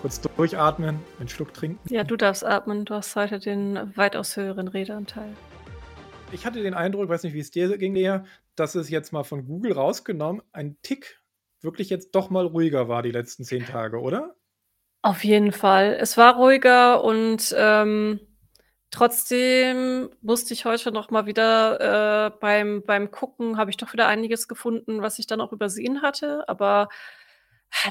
Kurz durchatmen, einen Schluck trinken. Ja, du darfst atmen. Du hast heute den weitaus höheren Redeanteil. Ich hatte den Eindruck, weiß nicht, wie es dir ging, Lea, dass es jetzt mal von Google rausgenommen ein Tick wirklich jetzt doch mal ruhiger war die letzten zehn Tage, oder? Auf jeden Fall. Es war ruhiger und ähm, trotzdem musste ich heute noch mal wieder äh, beim, beim Gucken, habe ich doch wieder einiges gefunden, was ich dann auch übersehen hatte. Aber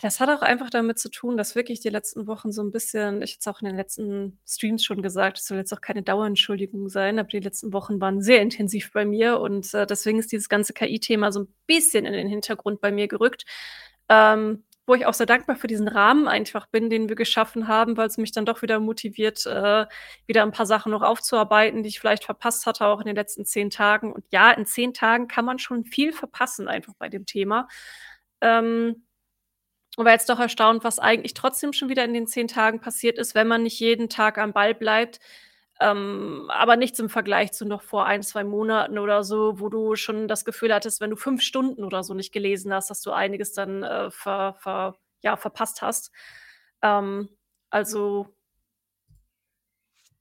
das hat auch einfach damit zu tun, dass wirklich die letzten Wochen so ein bisschen ich hatte es auch in den letzten Streams schon gesagt, es soll jetzt auch keine Dauerentschuldigung sein, aber die letzten Wochen waren sehr intensiv bei mir und, äh, deswegen ist dieses ganze KI-Thema so ein bisschen in den Hintergrund bei mir gerückt, ähm, wo ich auch sehr dankbar für diesen Rahmen einfach bin, den wir geschaffen haben, weil es mich dann doch wieder motiviert, äh, wieder ein paar Sachen noch aufzuarbeiten, die ich vielleicht verpasst hatte, auch in den letzten zehn Tagen. Und ja, in zehn Tagen kann man schon viel verpassen einfach bei dem Thema. Ähm und war jetzt doch erstaunt, was eigentlich trotzdem schon wieder in den zehn Tagen passiert ist, wenn man nicht jeden Tag am Ball bleibt. Ähm, aber nichts im Vergleich zu noch vor ein, zwei Monaten oder so, wo du schon das Gefühl hattest, wenn du fünf Stunden oder so nicht gelesen hast, dass du einiges dann äh, ver, ver, ja, verpasst hast. Ähm, also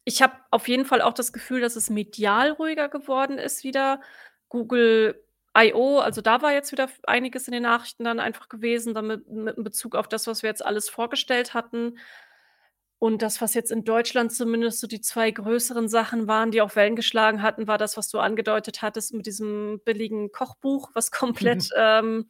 ich habe auf jeden Fall auch das Gefühl, dass es medial ruhiger geworden ist wieder. Google I.O., also da war jetzt wieder einiges in den Nachrichten dann einfach gewesen, damit mit in Bezug auf das, was wir jetzt alles vorgestellt hatten. Und das, was jetzt in Deutschland zumindest so die zwei größeren Sachen waren, die auch Wellen geschlagen hatten, war das, was du angedeutet hattest mit diesem billigen Kochbuch, was komplett, ähm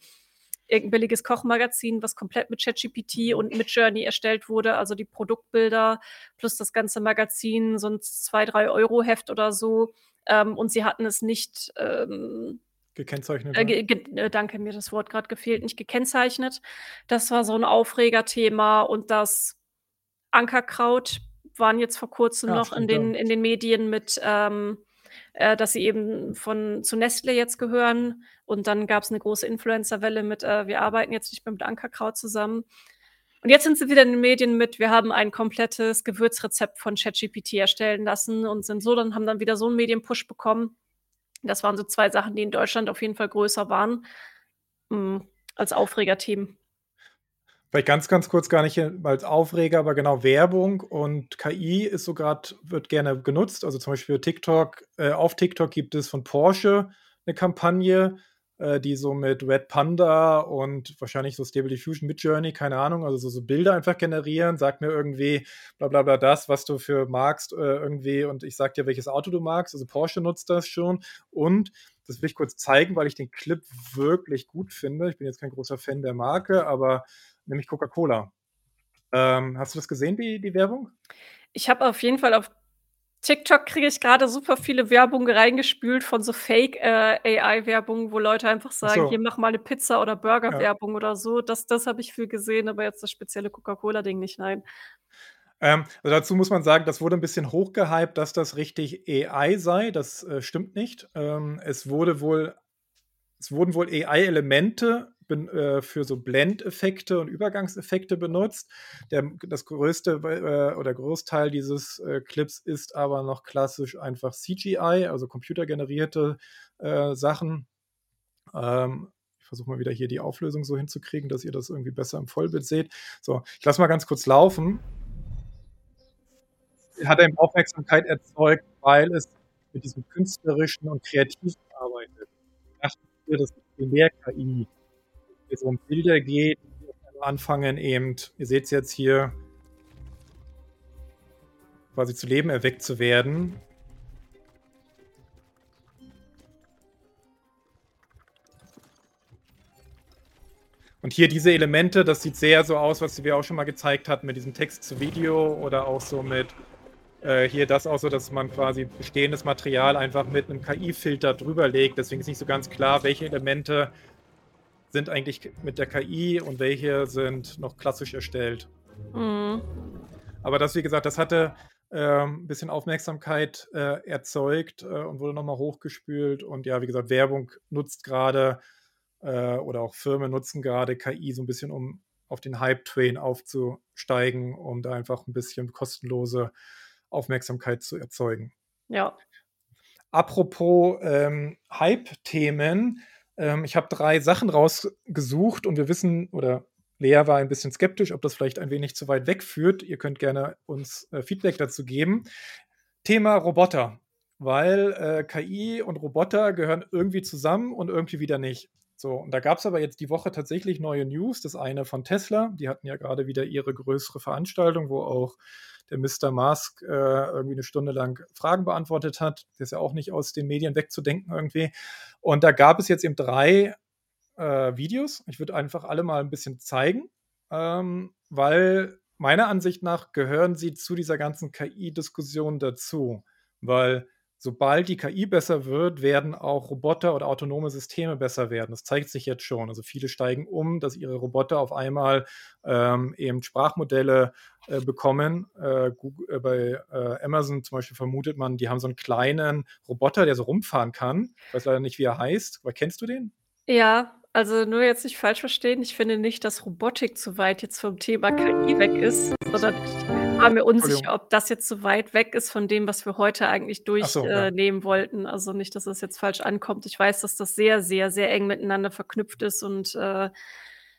irgend billiges Kochmagazin, was komplett mit ChatGPT und mit Journey erstellt wurde, also die Produktbilder plus das ganze Magazin, so 'n 2, 3 Euro Heft oder so. Ähm, und sie hatten es nicht, ähm Gekennzeichnet, äh, ge ge äh, danke, mir das Wort grad gefehlt, nicht gekennzeichnet. Das war so 'n Aufregerthema und das Ankerkraut waren jetzt vor Kurzem Ja, noch in den in den Medien mit, ähm, äh, dass sie eben von zu Nestlé jetzt gehören. Und dann gab's 'ne große Influencerwelle mit, äh: „Wir arbeiten jetzt nicht mehr mit Ankerkraut zusammen.“ Und jetzt sind sie wieder in den Medien mit: „Wir haben ein komplettes Gewürzrezept von ChatGPT erstellen lassen“ und sind so dann haben dann wieder so 'n Medienpush bekommen. Das waren so 2 Sachen, die in Deutschland auf jeden Fall größer waren, hm, als Aufregerthemen. Vielleicht ganz, ganz kurz, gar nicht, als Aufreger, aber genau Werbung und KI ist so grad wird gerne genutzt. Also, zum Beispiel TikTok äh, auf TikTok gibt es von Porsche 'ne Kampagne, äh, die so mit Red Panda und wahrscheinlich so Stable Diffusion, Midjourney, keine Ahnung, also so so Bilder einfach generieren. Sag mir irgendwie bla bla bla das, was du für magst, äh, irgendwie und ich sage dir, welches Auto du magst. Also, Porsche nutzt das schon und das will ich kurz zeigen, weil ich den Clip wirklich gut finde. Ich bin jetzt kein großer Fan der Marke, aber nämlich Coca-Cola. Ähm, hast du das gesehen, die die Werbung? Ich habe auf jeden Fall auf TikTok kriege ich grade super viele Werbung reingespült von so Fake, äh, wo Leute einfach Ach sagen: „Hier, so. mach mal 'ne Pizza“ oder Ja. Burgerwerbung oder so. Das das habe ich viel gesehen, aber jetzt das spezielle Coca-Cola-Ding nicht, nein. Ähm, dazu muss man sagen, das wurde 'n bisschen hochgehypt, dass das richtig AI sei. Das, äh, stimmt nicht. Ähm, es wurde wohl es wurden wohl AI-Elemente ben äh, für so Blendeffekte und Übergangseffekte benutzt. Der das größte äh, oder Großteil dieses, äh, Clips ist aber noch klassisch einfach CGI, also computergenerierte, äh, Sachen. Ähm, ich versuche mal wieder hier die Auflösung so hinzukriegen, dass ihr das irgendwie besser im Vollbild seht. So, ich lasse mal ganz kurz laufen. Hat eben Aufmerksamkeit erzeugt, weil es mit diesem Künstlerischen und Kreativen arbeitet. Dachten wir, das ist Primär-KI. Wenn es um Bilder geht, anfangen eben ihr seht's jetzt hier quasi zu Leben erweckt zu werden. Und hier diese Elemente, das sieht sehr so aus, was wir auch schon mal gezeigt hatten mit diesem Text zu Video oder auch so mit äh, hier das auch so, dass man quasi bestehendes Material einfach mit 'nem KI-Filter drüber legt. Deswegen ist nicht so ganz klar, welche Elemente sind eigentlich mit der KI und welche sind noch klassisch erstellt. Mhm. Aber das, wie gesagt, das hatte, ähm, bisschen Aufmerksamkeit, äh, erzeugt, äh, und wurde noch mal hochgespült. Und ja, wie gesagt, Werbung nutzt grade äh, oder auch Firmen nutzen grade KI so 'n bisschen, um auf den Hype-Train aufzusteigen, um da einfach 'n bisschen kostenlose Aufmerksamkeit zu erzeugen. Ja. Apropos, ähm, Hype-Themen, ähm, ich habe 3 Sachen rausgesucht und wir wissen oder Lea war ein bisschen skeptisch, ob das vielleicht ein wenig zu weit wegführt. Ihr könnt gerne uns äh, Feedback dazu geben. Thema Roboter, weil äh, KI und Roboter gehören irgendwie zusammen und irgendwie wieder nicht. So, und da gab es aber jetzt die Woche tatsächlich neue News. Das eine von Tesla, die hatten ja gerade wieder ihre größere Veranstaltung, wo auch der Mr. Musk äh, irgendwie eine Stunde lang Fragen beantwortet hat. Der ist ja auch nicht aus den Medien wegzudenken irgendwie. Und da gab es jetzt eben drei äh, Videos. Ich würde einfach alle mal ein bisschen zeigen, ähm, weil meiner Ansicht nach gehören sie zu dieser ganzen KI-Diskussion dazu. Weil sobald die KI besser wird, werden auch Roboter oder autonome Systeme besser werden. Das zeigt sich jetzt schon. Also viele steigen um, dass ihre Roboter auf einmal ähm, eben Sprachmodelle äh, bekommen. Äh, Google, äh, bei äh, Amazon zum Beispiel vermutet man, die haben so einen kleinen Roboter, der so rumfahren kann. Ich weiß leider nicht, wie er heißt. Aber kennst du den? Ja, also nur jetzt nicht falsch verstehen. Ich finde nicht, dass Robotik zu weit jetzt vom Thema KI weg ist, sondern ich war mir unsicher, ob das jetzt zu weit weg ist von dem, was wir heute eigentlich so, ja. durchnehmen wollten. Also nicht, dass es jetzt falsch ankommt. Ich weiß, dass das sehr, sehr, sehr eng miteinander verknüpft ist und äh,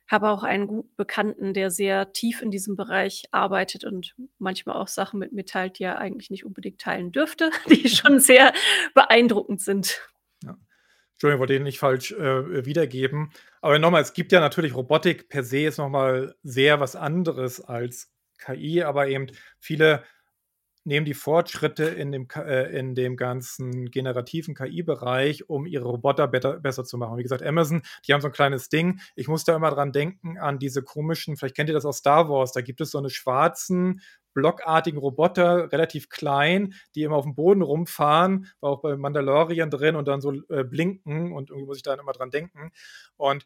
habe auch einen guten Bekannten, der sehr tief in diesem Bereich arbeitet und manchmal auch Sachen mit mir teilt, die er eigentlich nicht unbedingt teilen dürfte, die schon sehr beeindruckend sind. Entschuldigung, wollte den nicht falsch äh, wiedergeben. Aber nochmal, es gibt ja natürlich Robotik per se ist nochmal sehr was anderes als KI, aber eben viele nehmen die Fortschritte in dem, äh, in dem ganzen generativen KI-Bereich, um ihre Roboter better, besser zu machen. Wie gesagt, Amazon, die haben so ein kleines Ding. Ich muss da immer dran denken, an diese komischen, vielleicht kennt ihr das aus Star Wars, da gibt es so eine schwarzen, blockartigen Roboter, relativ klein, die immer auf dem Boden rumfahren, war auch bei Mandalorian drin und dann so äh, blinken und irgendwie muss ich da immer dran denken. Und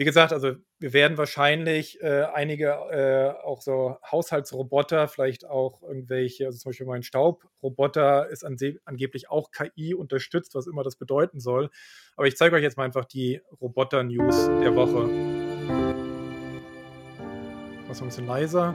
wie gesagt, also wir werden wahrscheinlich äh, einige äh, auch so Haushaltsroboter, vielleicht auch irgendwelche, also zum Beispiel mein Staubroboter ist an angeblich auch KI unterstützt, was immer das bedeuten soll. Aber ich zeige euch jetzt mal einfach die Roboter-News der Woche. Was ein bisschen leiser.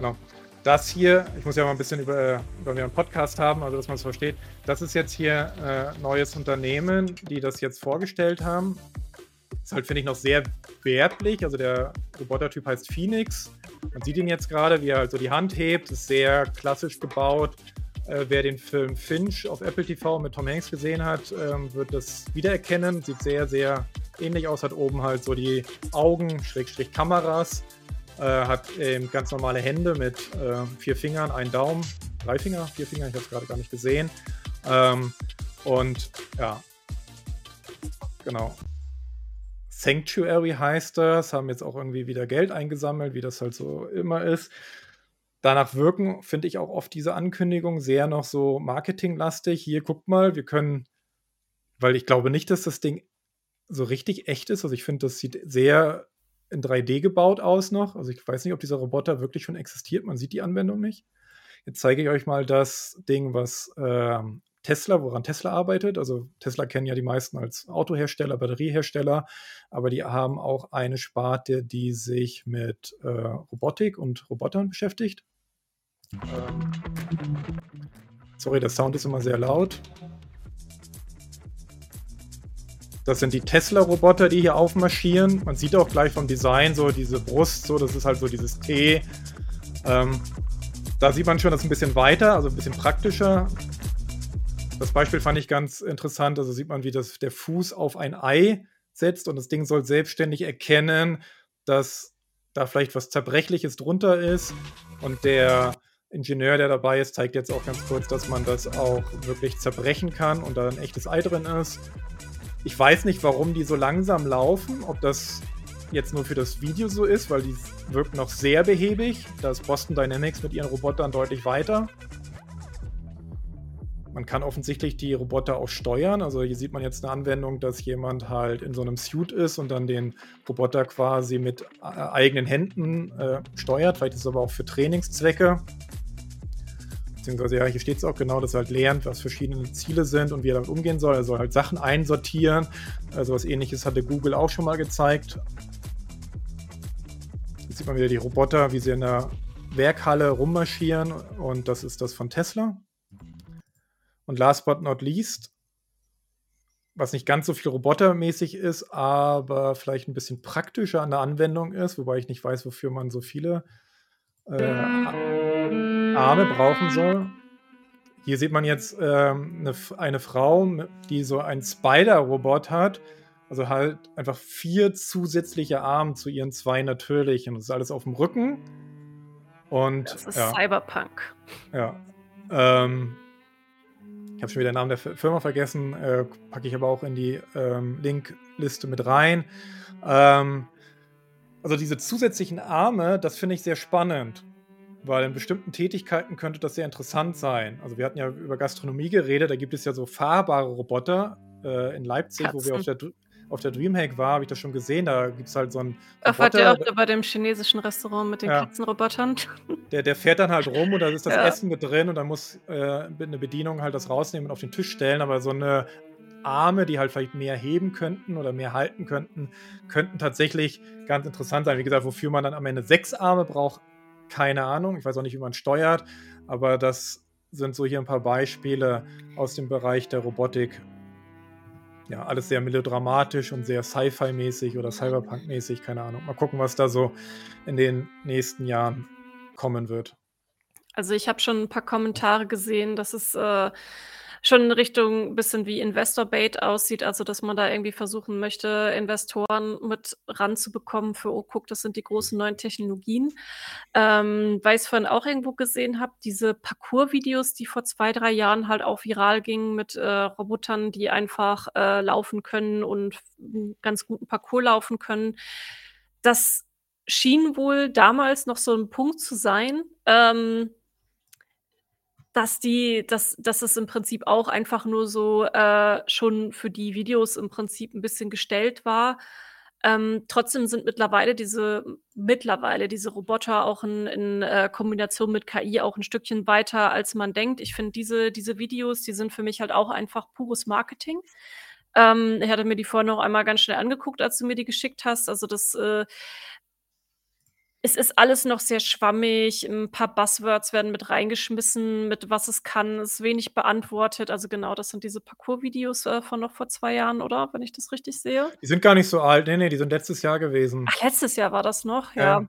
Genau. Das hier, ich muss ja mal ein bisschen über, über einen Podcast haben, also dass man es versteht. Das ist jetzt hier äh, neues Unternehmen, die das jetzt vorgestellt haben. Ist halt, finde ich, noch sehr werblich. Also der Robotertyp heißt Phoenix. Man sieht ihn jetzt gerade, wie er also die Hand hebt. Ist sehr klassisch gebaut. Äh, wer den Film Finch auf Apple TV mit Tom Hanks gesehen hat, ähm, wird das wiedererkennen. Sieht sehr, sehr ähnlich aus. Hat oben halt so die Augen, Schrägstrich Kameras äh, hat ähm, ganz normale Hände mit äh, vier Fingern, einen Daumen, drei Finger, vier Finger, ich habe es gerade gar nicht gesehen. Ähm, und ja, genau. Sanctuary heißt das, haben jetzt auch irgendwie wieder Geld eingesammelt, wie das halt so immer ist. Danach wirken, finde ich auch oft diese Ankündigungen sehr noch so marketinglastig. Hier, guckt mal, wir können, weil ich glaube nicht, dass das Ding so richtig echt ist. Also ich finde, das sieht sehr in 3D gebaut aus noch. Also ich weiß nicht, ob dieser Roboter wirklich schon existiert. Man sieht die Anwendung nicht. Jetzt zeige ich euch mal das Ding, was äh, Tesla, woran Tesla arbeitet. Also Tesla kennen ja die meisten als Autohersteller, Batteriehersteller, aber die haben auch eine Sparte, die sich mit äh, Robotik und Robotern beschäftigt. Ähm, sorry, der Sound ist immer sehr laut. Das sind die Tesla-Roboter, die hier aufmarschieren. Man sieht auch gleich vom Design so diese Brust, so, das ist halt so dieses T. Ähm, da sieht man schon, das ist ein bisschen weiter, also ein bisschen praktischer. Das Beispiel fand ich ganz interessant. Also sieht man, wie das, der Fuß auf ein Ei setzt und das Ding soll selbstständig erkennen, dass da vielleicht was Zerbrechliches drunter ist. Und der Ingenieur, der dabei ist, zeigt jetzt auch ganz kurz, dass man das auch wirklich zerbrechen kann und da ein echtes Ei drin ist. Ich weiß nicht, warum die so langsam laufen, ob das jetzt nur für das Video so ist, weil die wirken noch sehr behäbig. Da ist Boston Dynamics mit ihren Robotern deutlich weiter. Man kann offensichtlich die Roboter auch steuern. Also hier sieht man jetzt eine Anwendung, dass jemand halt in so einem Suit ist und dann den Roboter quasi mit äh, eigenen Händen äh, steuert. Vielleicht ist es aber auch für Trainingszwecke beziehungsweise ja, hier steht es auch genau, dass er halt lernt, was verschiedene Ziele sind und wie er damit umgehen soll. Er soll halt Sachen einsortieren. Also was ähnliches hatte Google auch schon mal gezeigt. Jetzt sieht man wieder die Roboter, wie sie in der Werkhalle rummarschieren und das ist das von Tesla. Und last but not least, was nicht ganz so viel robotermäßig ist, aber vielleicht ein bisschen praktischer an der Anwendung ist, wobei ich nicht weiß, wofür man so viele äh, Arme brauchen soll. Hier sieht man jetzt ähm, eine, eine Frau, die so einen Spider-Robot hat. Also halt einfach vier zusätzliche Arme zu ihren zwei natürlichen. Das ist alles auf dem Rücken. Und, Das ist ja, Cyberpunk. ja. Ähm, ich habe schon wieder den Namen der Firma vergessen, äh, packe ich aber auch in die ähm, Linkliste mit rein. Ähm, also diese zusätzlichen Arme, das finde ich sehr spannend, weil in bestimmten Tätigkeiten könnte das sehr interessant sein. Also wir hatten ja über Gastronomie geredet, da gibt es ja so fahrbare Roboter äh, in Leipzig, wo wir Katzen. auf der, auf der Dreamhack waren, habe ich das schon gesehen, da gibt es halt so einen Ach, wart ihr Roboter, auch bei dem chinesischen Restaurant mit den Ja. Katzenrobotern? der, der fährt dann halt rum und da ist das Ja. Essen mit drin und dann muss äh, mit eine Bedienung halt das rausnehmen und auf den Tisch stellen, aber so eine Arme, die halt vielleicht mehr heben könnten oder mehr halten könnten, könnten tatsächlich ganz interessant sein. Wie gesagt, wofür man dann am Ende sechs Arme braucht, keine Ahnung. Ich weiß auch nicht, wie man steuert, aber das sind so hier ein paar Beispiele aus dem Bereich der Robotik. Ja, alles sehr melodramatisch und sehr Sci-Fi-mäßig oder Cyberpunk-mäßig, keine Ahnung. Mal gucken, was da so in den nächsten Jahren kommen wird. Also ich habe schon ein paar Kommentare gesehen, dass es äh, schon in Richtung bisschen wie Investor-Bait aussieht, also dass man da irgendwie versuchen möchte, Investoren mit ranzubekommen für, oh, guck, das sind die großen neuen Technologien. Ähm, weil ich es vorhin auch irgendwo gesehen habe, diese Parcours-Videos, die vor zwei, drei Jahren halt auch viral gingen mit äh, Robotern, die einfach äh, laufen können und einen ganz guten Parcours laufen können. Das schien wohl damals noch so ein Punkt zu sein, ähm, dass die dass dass es im Prinzip auch einfach nur so, äh, schon für die Videos im Prinzip ein bisschen gestellt war. Ähm, trotzdem sind mittlerweile diese mittlerweile diese Roboter auch in in, äh, Kombination mit KI auch ein Stückchen weiter, als man denkt. Ich finde diese diese Videos, die sind für mich halt auch einfach pures Marketing. Ähm, ich hatte mir die vorhin noch einmal ganz schnell angeguckt, als du mir die geschickt hast. Also, das, äh es ist alles noch sehr schwammig. Ein paar Buzzwords werden mit reingeschmissen, mit was es kann, ist wenig beantwortet. Also, genau, das sind diese Parcours-Videos, äh, von noch vor 2 Jahren, oder? Wenn ich das richtig sehe? Die sind gar nicht so alt. Ne, ne, die sind letztes Jahr gewesen. Ach, letztes Jahr war das noch? Ja. Ja.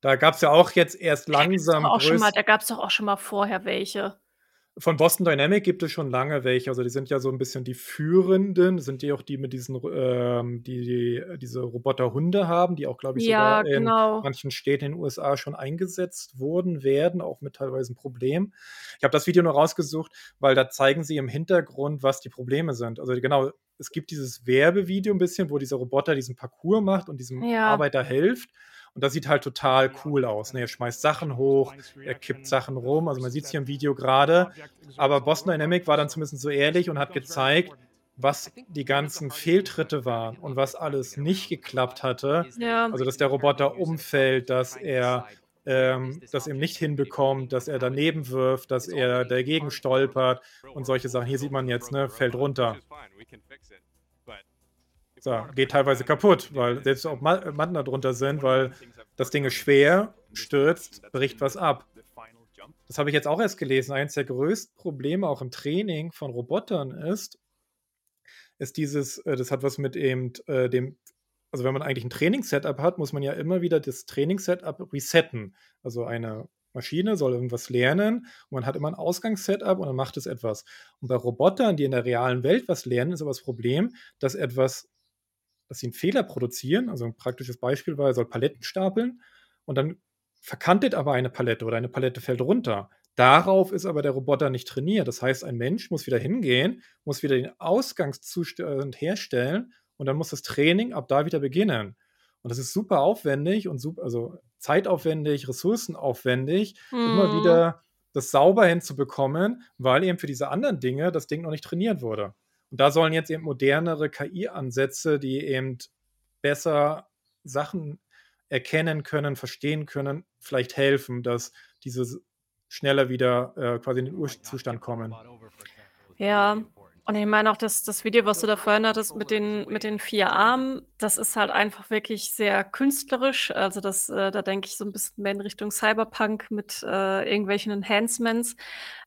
Da gab es ja auch jetzt erst langsam da gab's doch auch schon mal vorher welche. Von Boston Dynamic gibt es schon lange welche. Also, die sind ja so ein bisschen die Führenden. Sind die auch die mit diesen, ähm die die diese Roboterhunde haben, die auch, glaube ich, Ja, sogar in genau. manchen Städten in den USA schon eingesetzt wurden werden, auch mit teilweise 'n Problem. Ich habe das Video nur rausgesucht, weil da zeigen sie im Hintergrund, was die Probleme sind. Also, genau, es gibt dieses Werbevideo 'n bisschen, wo dieser Roboter diesen Parcours macht und diesem Ja. Arbeiter hilft. Und das sieht halt total cool aus, ne? Er schmeißt Sachen hoch, er kippt Sachen rum. Also, man sieht's hier im Video grade. Aber Boston Dynamic war dann zumindest so ehrlich und hat gezeigt, was die ganzen Fehltritte waren und was alles nicht geklappt hatte. Ja. Also, dass der Roboter umfällt, dass er, ähm das eben nicht hinbekommt, dass er daneben wirft, dass er dagegen stolpert und solche Sachen. Hier sieht man jetzt, ne, fällt runter. So, geht teilweise kaputt, weil selbst auch Ma Matten da drunter sind, weil das Ding ist schwer, stürzt, bricht was ab. Das habe ich jetzt auch erst gelesen. Eins der größten Probleme auch im Training von Robotern ist ist dieses äh, das hat was mit eben, äh, dem also, wenn man eigentlich 'n Trainingssetup hat, muss man ja immer wieder das Trainingssetup resetten. Also, eine Maschine soll irgendwas lernen und man hat immer 'n Ausgangssetup und dann macht es etwas. Und bei Robotern, die in der realen Welt was lernen, ist aber das Problem, dass etwas dass sie 'n Fehler produzieren. Also, 'n praktisches Beispiel war, er soll Paletten stapeln und dann verkantet aber eine Palette oder eine Palette fällt runter. Darauf ist aber der Roboter nicht trainiert. Das heißt, ein Mensch muss wieder hingehen, muss wieder den Ausgangszustand herstellen und dann muss das Training ab da wieder beginnen. Und das ist super aufwendig und sup also, zeitaufwendig, ressourcenaufwendig, immer Mhm. wieder das sauber hinzubekommen, weil eben für diese anderen Dinge das Ding noch nicht trainiert wurde. Und da sollen jetzt eben modernere KI-Ansätze, die eben besser Sachen erkennen können, verstehen können, vielleicht helfen, dass diese schneller wieder, äh, quasi in den Urzustand kommen. Ja, Und ich meine auch das das Video, was du da vorhin hattest mit den mit den 4 Armen, das ist halt einfach wirklich sehr künstlerisch. Also, das äh, da denke ich so 'n bisschen mehr in Richtung Cyberpunk mit, äh, irgendwelchen Enhancements.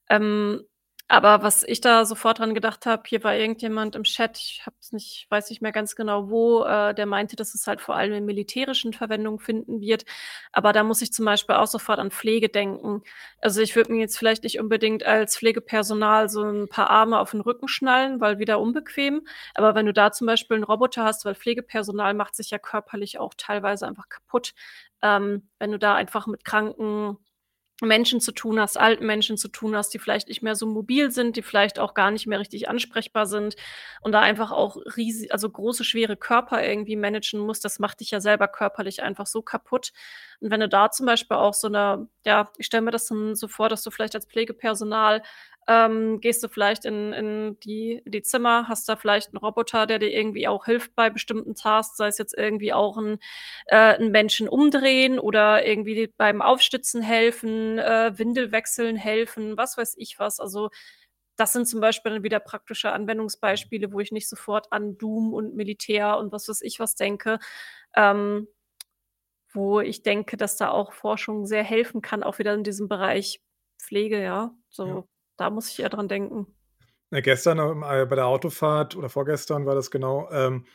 Ähm, aber was ich da sofort dran gedacht habe, hier war irgendjemand im Chat, ich habe es nicht weiß nicht mehr ganz genau wo, äh, der meinte, dass es halt vor allem in militärischen Verwendung finden wird. Aber da muss ich zum Beispiel auch sofort an Pflege denken. Also, ich würde mir jetzt vielleicht nicht unbedingt als Pflegepersonal so 'n paar Arme auf 'n Rücken schnallen, weil wieder unbequem. Aber wenn du da zum Beispiel 'n Roboter hast weil Pflegepersonal macht sich ja körperlich auch teilweise einfach kaputt. Ähm, wenn du da einfach mit kranken Menschen zu tun hast, alten Menschen zu tun hast, die vielleicht nicht mehr so mobil sind, die vielleicht auch gar nicht mehr richtig ansprechbar sind und da einfach auch riesi also, große, schwere Körper irgendwie managen musst, das macht dich ja selber körperlich einfach so kaputt. Und wenn du da zum Beispiel auch so 'ne ja, ich stelle mir das dann so vor, dass du vielleicht als Pflegepersonal ähm, gehst du vielleicht in in die die Zimmer, hast da vielleicht 'n Roboter, der dir irgendwie auch hilft bei bestimmten Tasks, sei es jetzt irgendwie auch 'n äh, 'n Menschen umdrehen oder irgendwie beim Aufstützen helfen, äh, Windel wechseln helfen, was weiß ich was. Also, das sind zum Beispiel dann wieder praktische Anwendungsbeispiele, wo ich nicht sofort an Doom und Militär und was weiß ich was denke, ähm, wo ich denke, dass da auch Forschung sehr helfen kann, auch wieder in diesem Bereich Pflege, ja. Ja. Da muss ich eher dran denken. Ne, gestern, ähm, äh, bei der Autofahrt oder vorgestern war das genau, ähm,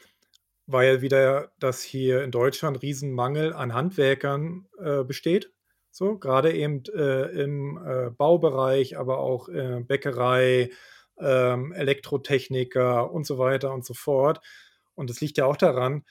war ja wieder, dass hier in Deutschland Riesenmangel an Handwerkern, äh, besteht, so, grade eben, äh, im, äh, Baubereich, aber auch, äh, Bäckerei, ähm, Elektrotechniker und so weiter und so fort. Und das liegt ja auch daran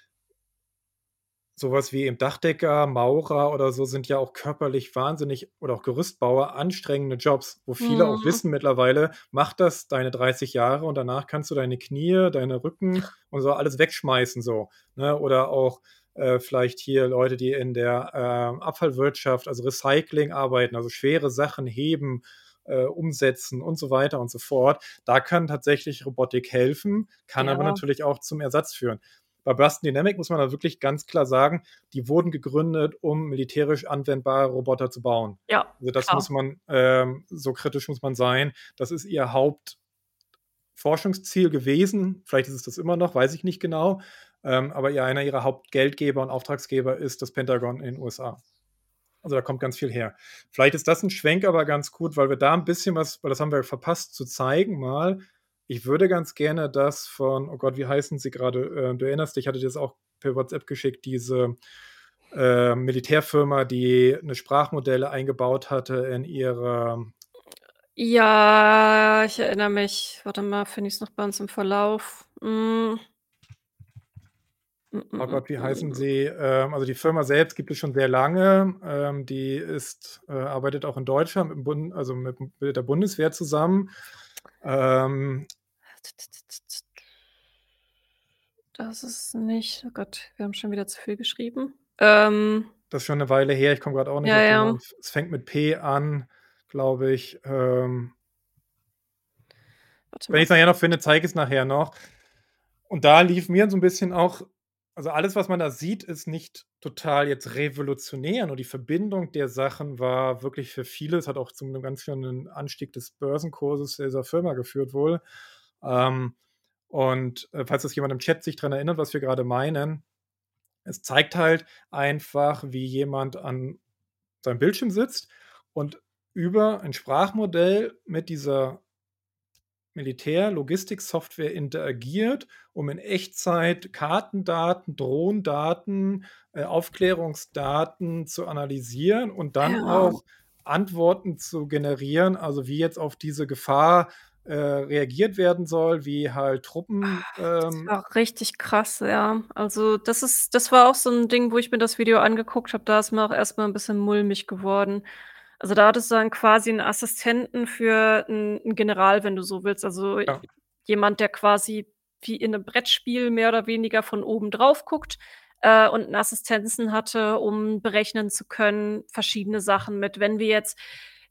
so was wie eben Dachdecker, Maurer oder so sind ja auch körperlich wahnsinnig oder auch Gerüstbauer, anstrengende Jobs, wo viele auch Mhm. wissen mittlerweile, mach das deine 30 Jahre und danach kannst du deine Knie, deine Rücken und so alles wegschmeißen so, ne? Oder auch, äh, vielleicht hier Leute, die in der, ähm, Abfallwirtschaft, also Recycling arbeiten, also schwere Sachen heben, äh, umsetzen und so weiter und so fort. Da kann tatsächlich Robotik helfen, kann aber Ja. natürlich auch zum Ersatz führen. Bei Boston Dynamics muss man da wirklich ganz klar sagen, die wurden gegründet, um militärisch anwendbare Roboter zu bauen. Ja, Also, das muss klar. man ähm, so kritisch muss man sein. Das ist ihr Hauptforschungsziel gewesen. Vielleicht ist es das immer noch, weiß ich nicht genau. Ähm, aber ihr einer ihrer Hauptgeldgeber und Auftragsgeber ist das Pentagon in den USA. Also, da kommt ganz viel her. Vielleicht ist das 'n Schwenk aber ganz gut, weil wir da 'n bisschen was weil das haben wir verpasst zu zeigen mal. Ich würde ganz gerne das von oh Gott, wie heißen sie grade? Äh, du erinnerst dich, ich hatte dir das auch per WhatsApp geschickt, diese, äh, Militärfirma, die 'ne Sprachmodelle eingebaut hatte in ihre Ja, ich erinnere mich. Warte mal, finde ich's noch bei uns im Verlauf? Hm. Hm, hm, Oh Gott, wie heißen hm. sie? Ähm, also, die Firma selbst gibt es schon sehr lange. Ähm, die ist äh, arbeitet auch in Deutschland mit'm Bund also, mit'm mit der Bundeswehr zusammen. Ähm Das ist nicht oh Gott, wir haben schon wieder zu viel geschrieben. Ähm Das ist schon 'ne Weile her. Ich komme grad auch nicht Ja, auf den Namen. ja. Es es fängt mit P an, glaube ich. Ähm wenn mal. ich's nachher noch finde, zeige ich's nachher noch. Und da lief mir so 'n bisschen auch also, alles, was man da sieht, ist nicht total jetzt revolutionär, nur die Verbindung der Sachen war wirklich für viele es hat auch zu 'nem ganz schönen Anstieg des Börsenkurses dieser Firma geführt wohl. Ähm, und, äh, falls das jemand im Chat sich dran erinnert, was wir grade meinen, es zeigt halt einfach, wie jemand an seinem Bildschirm sitzt und über ein Sprachmodell mit dieser Militär-Logistiksoftware interagiert, um in Echtzeit Kartendaten, Drohnendaten, äh, Aufklärungsdaten zu analysieren und dann Ja. auch Antworten zu generieren, also, wie jetzt auf diese Gefahr, äh, reagiert werden soll, wie halt Truppen, das ähm war richtig krass, ja. Also, das ist das war auch so 'n Ding, wo ich mir das Video angeguckt habe, da ist mir auch erst mal 'n bisschen mulmig geworden. Also, da hattest du dann quasi 'n Assistenten für 'n 'n General, wenn du so willst. Also, Ja. jemand, der quasi wie in 'nem Brettspiel mehr oder weniger von oben drauf guckt, äh, und 'n Assistenzen hatte, um berechnen zu können verschiedene Sachen mit wenn wir jetzt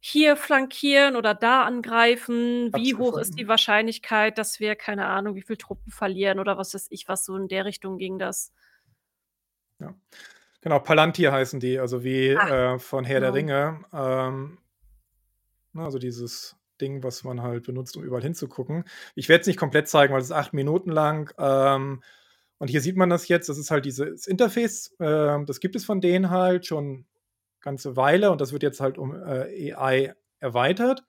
hier flankieren oder da angreifen, wie hoch ist die. Wahrscheinlichkeit, dass wir, keine Ahnung, wie viel Truppen verlieren oder was weiß ich was, so in der Richtung ging das. Ja. Genau, Palantir heißen die, also, wie, Ah, äh, von Herr der genau. Ringe. Ähm, ne, also, dieses Ding, was man halt benutzt, um überall hinzugucken. Ich werde es nicht komplett zeigen, weil es ist 8 Minuten lang. Ähm, und hier sieht man das jetzt. Das ist halt dieses Interface. Äh, das gibt es von denen halt schon ganze Weile und das wird jetzt halt um äh, AI erweitert.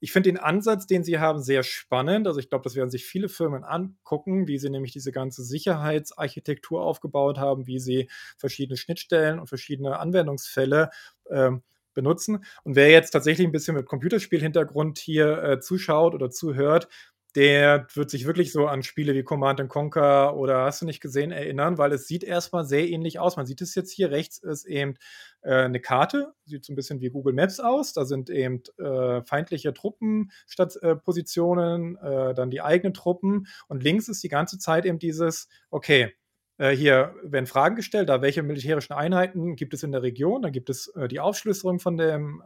Ich finde den Ansatz, den sie haben, sehr spannend. Also ich glaube, das werden sich viele Firmen angucken, wie sie nämlich diese ganze Sicherheitsarchitektur aufgebaut haben, wie sie verschiedene Schnittstellen und verschiedene Anwendungsfälle ähm, benutzen. Und wer jetzt tatsächlich ein bisschen mit Computerspielhintergrund hier äh, zuschaut oder zuhört, der wird sich wirklich so an Spiele wie Command Conquer oder hast du nicht gesehen erinnern, weil es sieht erstmal sehr ähnlich aus. Man sieht es jetzt hier rechts ist eben äh, eine Karte, sieht so ein bisschen wie Google Maps aus. Da sind eben äh, feindliche Truppenpositionen, äh, äh, dann die eigenen Truppen und links ist die ganze Zeit eben dieses, okay, äh, hier werden Fragen gestellt, da welche militärischen Einheiten gibt es in der Region, dann gibt es äh, die Aufschlüsselung von, dem,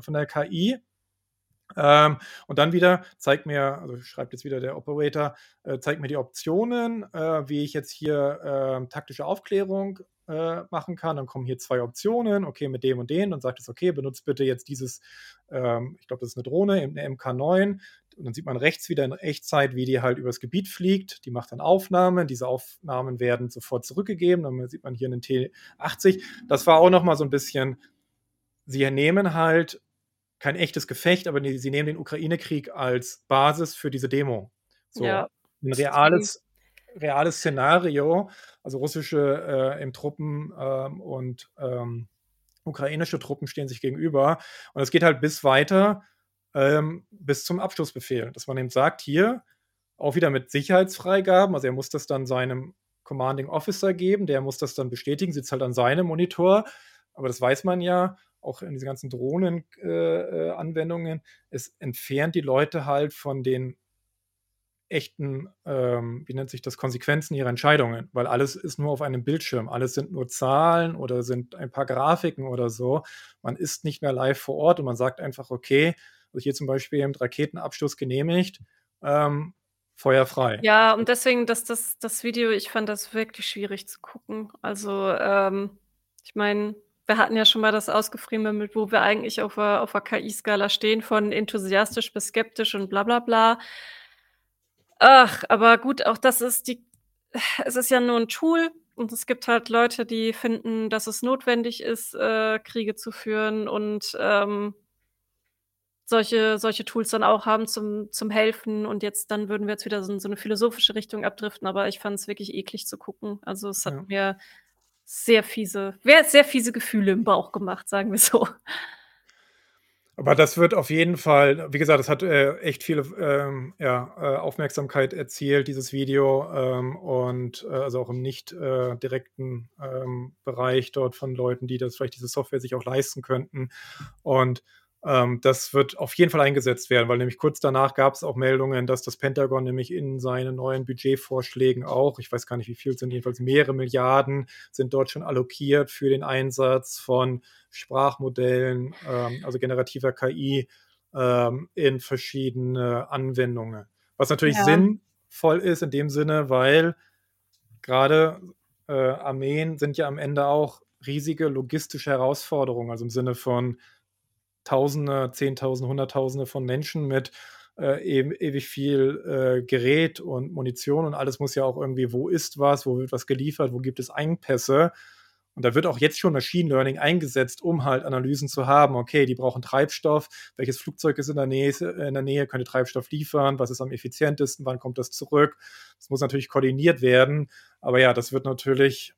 von der KI ähm, und dann wieder zeigt mir, also schreibt jetzt wieder der Operator, äh, zeigt mir die Optionen, äh, wie ich jetzt hier äh, taktische Aufklärung äh, machen kann. Dann kommen hier zwei Optionen, okay, mit dem und dem. Dann sagt es, okay, benutzt bitte jetzt dieses, ähm, ich glaube, das ist eine Drohne, eine MK9. Und dann sieht man rechts wieder in Echtzeit, wie die halt übers Gebiet fliegt. Die macht dann Aufnahmen. Diese Aufnahmen werden sofort zurückgegeben. Dann sieht man hier einen T80. Das war auch nochmal so ein bisschen, sie nehmen halt kein echtes Gefecht, aber die, sie nehmen den Ukraine-Krieg als Basis für diese Demo. So ja. ein reales, reales Szenario, also russische äh, Truppen ähm, und ähm, ukrainische Truppen stehen sich gegenüber. Und es geht halt bis weiter, ähm, bis zum Abschlussbefehl, dass man eben sagt, hier auch wieder mit Sicherheitsfreigaben, also er muss das dann seinem Commanding Officer geben, der muss das dann bestätigen, sitzt halt an seinem Monitor, aber das weiß man ja, auch in diesen ganzen Drohnen-Anwendungen, äh, es entfernt die Leute halt von den echten, ähm, wie nennt sich das, Konsequenzen ihrer Entscheidungen, weil alles ist nur auf einem Bildschirm, alles sind nur Zahlen oder sind ein paar Grafiken oder so. Man ist nicht mehr live vor Ort und man sagt einfach, okay, also hier zum Beispiel eben Raketenabschuss genehmigt, ähm, Feuer. Ja, und deswegen, dass das, das Video, ich fand das wirklich schwierig zu gucken. Also, ähm, ich meine, wir hatten ja schon mal das ausgefriemelt, wo wir eigentlich auf der auf KI-Skala stehen, von enthusiastisch bis skeptisch und bla bla bla. Ach, aber gut, auch das ist die es ist ja nur ein Tool und es gibt halt Leute, die finden, dass es notwendig ist, äh, Kriege zu führen und, ähm solche solche Tools dann auch haben zum zum Helfen und jetzt dann würden wir jetzt wieder so so 'ne philosophische Richtung abdriften, aber ich fand es wirklich eklig zu gucken. Also, es hat Ja. mir sehr fiese sehr fiese Gefühle im Bauch gemacht, sagen wir so. Aber das wird auf jeden Fall wie gesagt, das hat, äh, echt viele, ähm, ja, äh, Aufmerksamkeit erzielt, dieses Video, ähm, und, äh, also auch im nicht, äh, direkten, ähm, Bereich dort von Leuten, die das vielleicht diese Software sich auch leisten könnten. Und ähm, das wird auf jeden Fall eingesetzt werden, weil nämlich kurz danach gab es auch Meldungen, dass das Pentagon nämlich in seinen neuen Budgetvorschlägen auch, ich weiß gar nicht, wie viel sind, jedenfalls mehrere Milliarden sind dort schon allokiert für den Einsatz von Sprachmodellen, ähm, also generativer KI ähm, in verschiedene Anwendungen. Was natürlich ja. sinnvoll ist in dem Sinne, weil gerade äh, Armeen sind ja am Ende auch riesige logistische Herausforderungen, also im Sinne von Tausende, Zehntausende, Hunderttausende von Menschen mit äh, eben ewig viel äh, Gerät und Munition und alles muss ja auch irgendwie, wo ist was, wo wird was geliefert, wo gibt es Engpässe. Und da wird auch jetzt schon Machine Learning eingesetzt, um halt Analysen zu haben. Okay, die brauchen Treibstoff. Welches Flugzeug ist in der Nähe, in der Nähe könnte Treibstoff liefern? Was ist am effizientesten? Wann kommt das zurück? Das muss natürlich koordiniert werden. Aber ja, das wird natürlich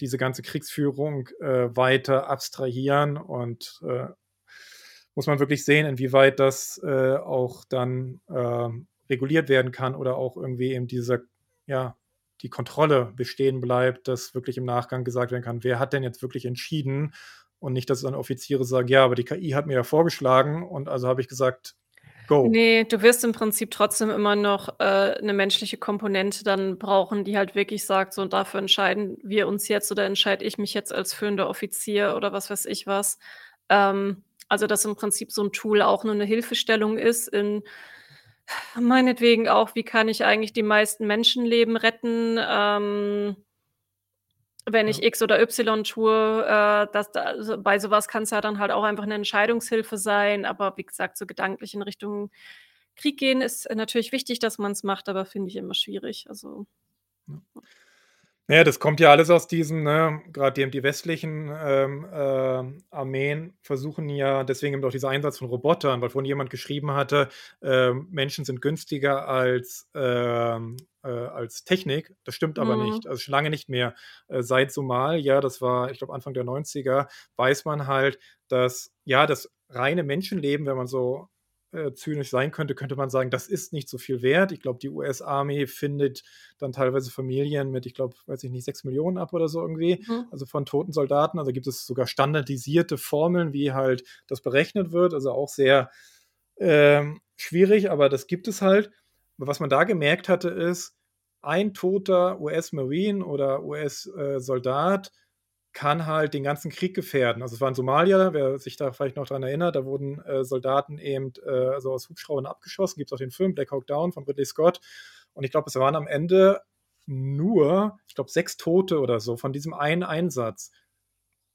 diese ganze Kriegsführung äh, weiter abstrahieren und äh, muss man wirklich sehen, inwieweit das äh, auch dann äh, reguliert werden kann oder auch irgendwie eben diese, ja, die Kontrolle bestehen bleibt, dass wirklich im Nachgang gesagt werden kann, wer hat denn jetzt wirklich entschieden und nicht, dass dann Offiziere sagen, ja, aber die KI hat mir ja vorgeschlagen und also habe ich gesagt, go. Nee, du wirst im Prinzip trotzdem immer noch äh, 'ne menschliche Komponente dann brauchen, die halt wirklich sagt: „So und dafür entscheiden wir uns jetzt oder entscheide ich mich jetzt als führender Offizier“ oder was weiß ich was. Ähm, also, dass im Prinzip so 'n Tool auch nur 'ne Hilfestellung ist in meinetwegen auch, wie kann ich eigentlich die meisten Menschenleben retten? Ähm wenn Ja. ich X oder Y tue, äh, dass da also, bei so was kann's ja dann halt auch einfach 'ne Entscheidungshilfe sein. Aber wie gesagt, so gedanklich in Richtung Krieg gehen ist natürlich wichtig, dass man's macht, aber finde ich immer schwierig. Also Ja. Na ja, das kommt ja alles aus diesen, ne grad die die westlichen, ähm, ähm, Armeen versuchen ja deswegen eben auch dieser Einsatz von Robotern, weil vorhin jemand geschrieben hatte, ähm, Menschen sind günstiger als, ähm, äh als Technik. Das stimmt aber Mhm. nicht. Also, schon lange nicht mehr. Äh, seit Somalia, das war, ich glaube, Anfang der 90er, weiß man halt, dass ja, das reine Menschenleben, wenn man so, äh, zynisch sein könnte, könnte man sagen, das ist nicht so viel wert. Ich glaube, die US Army findet dann teilweise Familien mit, ich glaube, weiß ich nicht, 6.000.000 ab oder so irgendwie, Mhm. also, von toten Soldaten. Also, gibt es sogar standardisierte Formeln, wie halt das berechnet wird, also, auch sehr, ähm, schwierig, aber das gibt es halt. Was man da gemerkt hatte, ist, ein toter US Marine oder US, äh, kann halt den ganzen Krieg gefährden. Also, es war in Somalia, wer sich da vielleicht noch dran erinnert, da wurden, äh, Soldaten eben, äh, also, aus Hubschraubern abgeschossen. Gibt's auch den Film „Black Hawk Down“ von Ridley Scott. Und ich glaube, es waren am Ende nur, ich glaube, 6 Tote oder so von diesem einen Einsatz.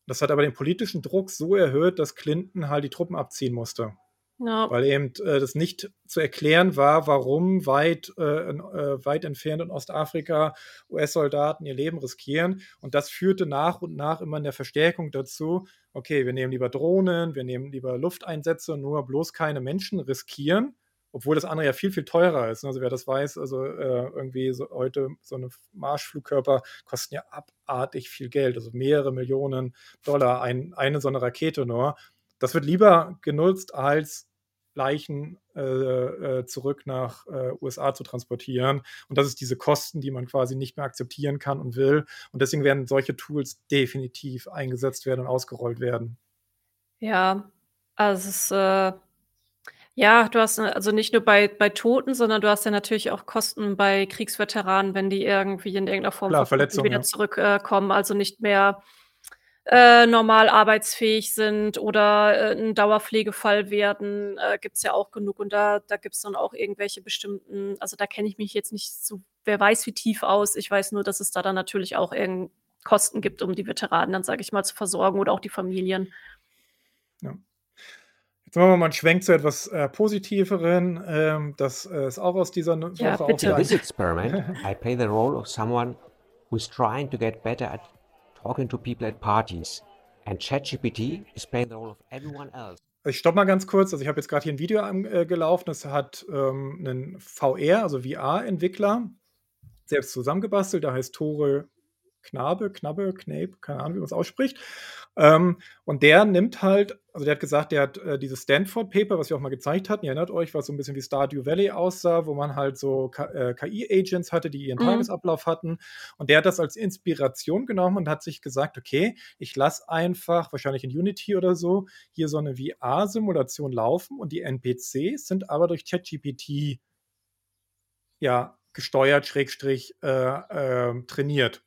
Das hat aber den politischen Druck so erhöht, dass Clinton halt die Truppen abziehen musste. Ja. Weil eben, äh, das nicht zu erklären war, warum weit, äh, in äh, weit entfernt in Ostafrika US-Soldaten ihr Leben riskieren. Und das führte nach und nach immer in der Verstärkung dazu: „Okay, wir nehmen lieber Drohnen, wir nehmen lieber Lufteinsätze, nur bloß keine Menschen riskieren“, obwohl das andere ja viel, viel teurer ist? Also, wer das weiß, also, äh, irgendwie so heute so 'ne F Marschflugkörper kosten ja abartig viel Geld, also, mehrere Millionen Dollar ein eine so 'ne Rakete nur. Das wird lieber genutzt, als Leichen, äh, äh, zurück nach, äh, USA zu transportieren. Und das ist diese Kosten, die man quasi nicht mehr akzeptieren kann und will. Und deswegen werden solche Tools definitiv eingesetzt werden und ausgerollt werden. Ja, also, es ist, äh ja, du hast, also, nicht nur bei bei Toten, sondern du hast ja natürlich auch Kosten bei Kriegsveteranen, wenn die irgendwie in irgend 'ner Form Klar, wieder ja. zurück äh, kommen, also, nicht mehr, äh, normal arbeitsfähig sind oder, äh, 'n Dauerpflegefall werden, äh, gibt's ja auch genug. Und da da gibt's dann auch irgendwelche bestimmten also, da kenne ich mich jetzt nicht so wer weiß wie tief aus. Ich weiß nur, dass es da dann natürlich auch irgend Kosten gibt, um die Veteranen dann, sage ich mal, zu versorgen oder auch die Familien. Ja. Jetzt machen wir mal 'n Schwenk zu etwas, äh, Positiveren, ähm, das, äh, ist auch aus dieser Ja, Woche auch bitte. this ein experiment, I play the role of someone who is trying to get better at talking to people at parties, and ChatGPT is playing the role of everyone else. Ich stoppe mal ganz kurz. Also, ich habe jetzt grad hier 'n Video äh, gelaufen. Das hat, ähm, 'nen VR, also, VR-Entwickler selbst zusammengebastelt. Der heißt Tore Knabe, Knabbe, Knabe, keine Ahnung, wie man's ausspricht. Ähm, und der nimmt halt also, der hat gesagt, der hat, äh, dieses Stanford-Paper, was wir auch mal gezeigt hatten. Ihr erinnert euch, was so 'n bisschen wie Stardew Valley aussah, wo man halt so äh, KI-Agents hatte, die ihren Mhm. Tagesablauf hatten. Und der hat das als Inspiration genommen und hat sich gesagt: „Okay, ich lasse einfach wahrscheinlich in Unity oder so hier so 'ne VR-Simulation laufen und die NPCs sind aber durch ChatGPT“ „ja, gesteuert, Schrägstrich, äh, ähm, trainiert.“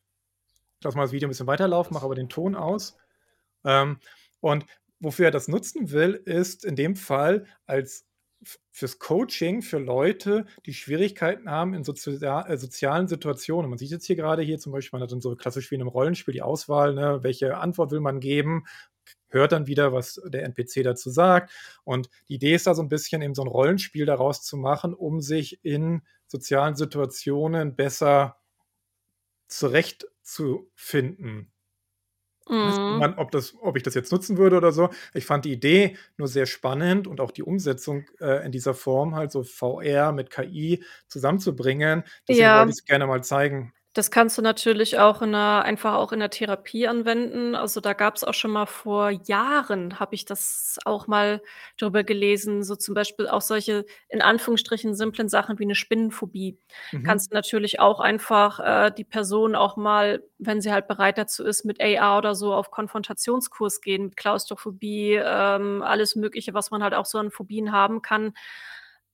Ich lasse mal das Video 'n bisschen weiterlaufen, mache aber den Ton aus. Ähm, und wofür er das nutzen will, ist in dem Fall als fürs Coaching für Leute, die Schwierigkeiten haben in sozia äh, sozialen Situationen. Man sieht jetzt hier grade hier zum Beispiel, man hat dann so klassisch wie in 'nem Rollenspiel die Auswahl, ne, welche Antwort will man geben, hört dann wieder, was der NPC dazu sagt. Und die Idee ist da so 'n bisschen eben so 'n Rollenspiel daraus zu machen, um sich in sozialen Situationen besser zurechtzufinden. Mhm. man, ob das ob ich das jetzt nutzen würde oder so. Ich fand die Idee nur sehr spannend und auch die Umsetzung, äh, in dieser Form halt so VR mit KI zusammenzubringen. Deswegen wollte Ja. ich's gerne mal zeigen. Das kannst du natürlich auch in 'ner einfach auch in der Therapie anwenden. Also, da gab's auch schon mal vor Jahren habe ich das auch mal drüber gelesen, so zum Beispiel auch solche in Anführungsstrichen simplen Sachen wie 'ne Spinnenphobie. Mhm. Kannst du natürlich auch einfach, äh, die Person auch mal, wenn sie halt bereit dazu ist, mit AR oder so auf Konfrontationskurs gehen, mit Klaustrophobie, ähm, alles Mögliche, was man halt auch so an Phobien haben kann.